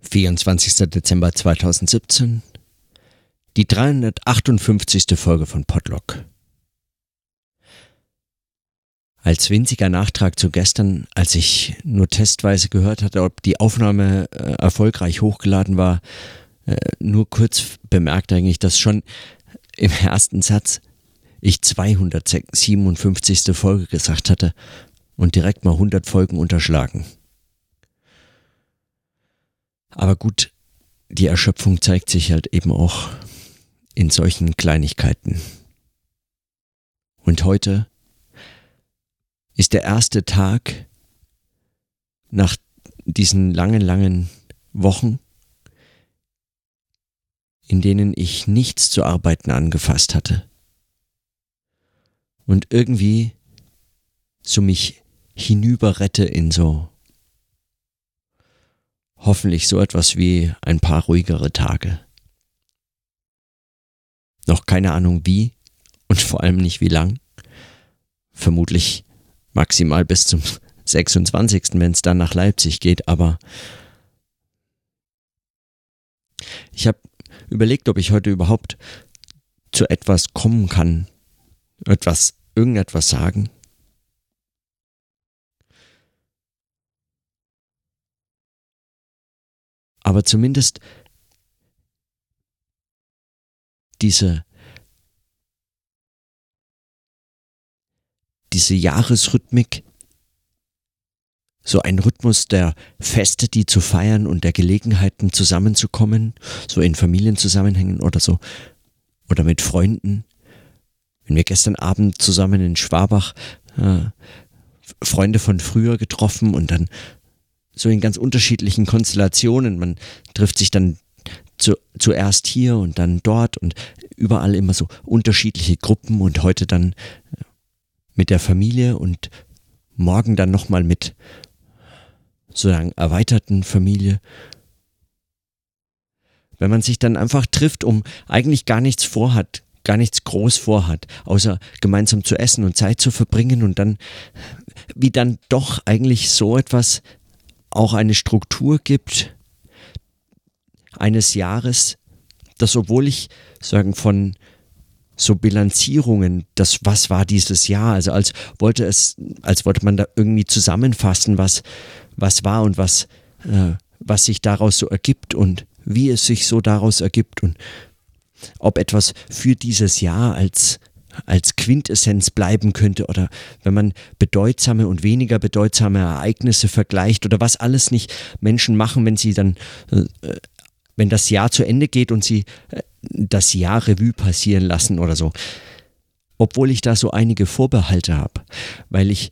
24. Dezember 2017, die 358. Folge von Podlock. Als winziger Nachtrag zu gestern, als ich nur testweise gehört hatte, ob die Aufnahme äh, erfolgreich hochgeladen war, äh, nur kurz bemerkt eigentlich, dass schon im ersten Satz ich 257. Folge gesagt hatte und direkt mal 100 Folgen unterschlagen. Aber gut, die Erschöpfung zeigt sich halt eben auch in solchen Kleinigkeiten. Und heute ist der erste Tag nach diesen langen, langen Wochen, in denen ich nichts zu arbeiten angefasst hatte. Und irgendwie so mich hinüberrette in so hoffentlich so etwas wie ein paar ruhigere Tage. Noch keine Ahnung wie und vor allem nicht wie lang. Vermutlich maximal bis zum 26., wenn es dann nach Leipzig geht, aber ich habe überlegt, ob ich heute überhaupt zu etwas kommen kann, etwas, irgendetwas sagen. Aber zumindest diese, diese Jahresrhythmik, so ein Rhythmus der Feste, die zu feiern und der Gelegenheiten zusammenzukommen, so in Familienzusammenhängen oder so, oder mit Freunden. Wenn wir gestern Abend zusammen in Schwabach äh, Freunde von früher getroffen und dann so in ganz unterschiedlichen Konstellationen. Man trifft sich dann zu, zuerst hier und dann dort und überall immer so unterschiedliche Gruppen und heute dann äh, mit der Familie und morgen dann nochmal mit sozusagen erweiterten Familie. Wenn man sich dann einfach trifft, um eigentlich gar nichts vorhat, gar nichts groß vorhat, außer gemeinsam zu essen und Zeit zu verbringen und dann, wie dann doch eigentlich so etwas auch eine Struktur gibt eines Jahres, dass obwohl ich sagen von so Bilanzierungen, das was war dieses Jahr, also als wollte es, als wollte man da irgendwie zusammenfassen, was was war und was äh, was sich daraus so ergibt und wie es sich so daraus ergibt und ob etwas für dieses Jahr als als Quintessenz bleiben könnte oder wenn man bedeutsame und weniger bedeutsame Ereignisse vergleicht oder was alles nicht Menschen machen, wenn sie dann, äh, wenn das Jahr zu Ende geht und sie äh, das Jahr Revue passieren lassen oder so. Obwohl ich da so einige Vorbehalte habe, weil ich,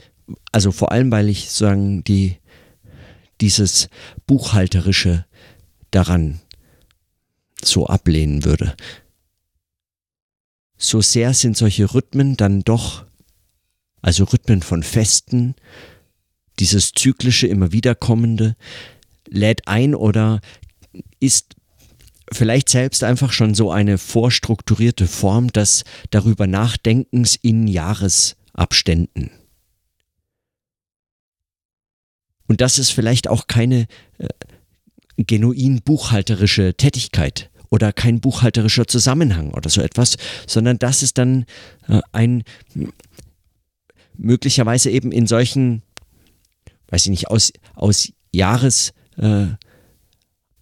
also vor allem, weil ich sagen, die, dieses Buchhalterische daran so ablehnen würde so sehr sind solche Rhythmen dann doch, also Rhythmen von Festen, dieses zyklische, immer wiederkommende, lädt ein oder ist vielleicht selbst einfach schon so eine vorstrukturierte Form des darüber Nachdenkens in Jahresabständen. Und das ist vielleicht auch keine äh, genuin buchhalterische Tätigkeit, oder kein buchhalterischer Zusammenhang oder so etwas, sondern das ist dann äh, ein möglicherweise eben in solchen, weiß ich nicht, aus, aus Jahres, äh,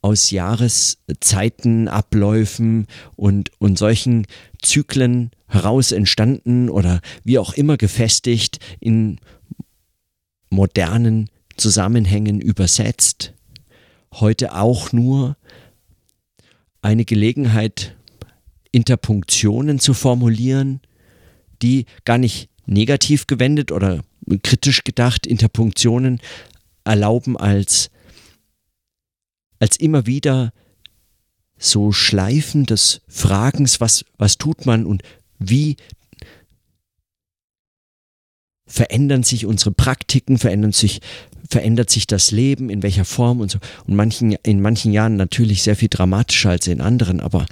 aus Jahreszeiten, Abläufen und, und solchen Zyklen heraus entstanden oder wie auch immer gefestigt in modernen Zusammenhängen übersetzt. Heute auch nur eine Gelegenheit, Interpunktionen zu formulieren, die gar nicht negativ gewendet oder kritisch gedacht Interpunktionen erlauben als, als immer wieder so Schleifen des Fragens, was, was tut man und wie verändern sich unsere Praktiken, verändern sich verändert sich das Leben, in welcher Form und so. Und manchen, in manchen Jahren natürlich sehr viel dramatischer als in anderen, aber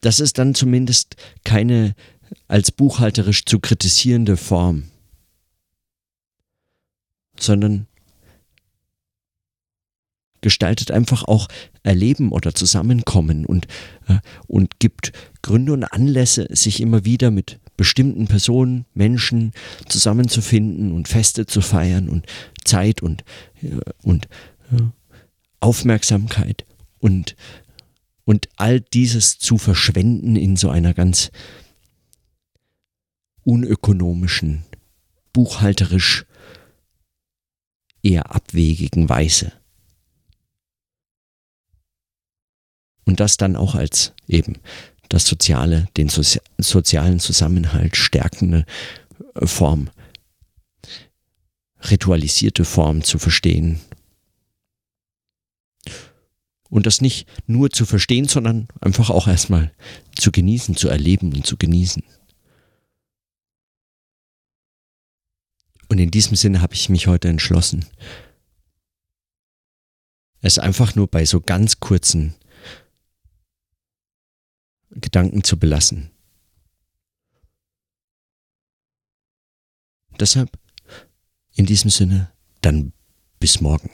das ist dann zumindest keine als buchhalterisch zu kritisierende Form, sondern gestaltet einfach auch Erleben oder Zusammenkommen und, äh, und gibt Gründe und Anlässe, sich immer wieder mit bestimmten Personen, Menschen zusammenzufinden und Feste zu feiern und Zeit und, äh, und äh, Aufmerksamkeit und, und all dieses zu verschwenden in so einer ganz unökonomischen, buchhalterisch eher abwegigen Weise. Und das dann auch als eben das soziale, den Sozi sozialen Zusammenhalt stärkende äh, Form, ritualisierte Form zu verstehen. Und das nicht nur zu verstehen, sondern einfach auch erstmal zu genießen, zu erleben und zu genießen. Und in diesem Sinne habe ich mich heute entschlossen, es einfach nur bei so ganz kurzen Gedanken zu belassen. Deshalb, in diesem Sinne, dann bis morgen.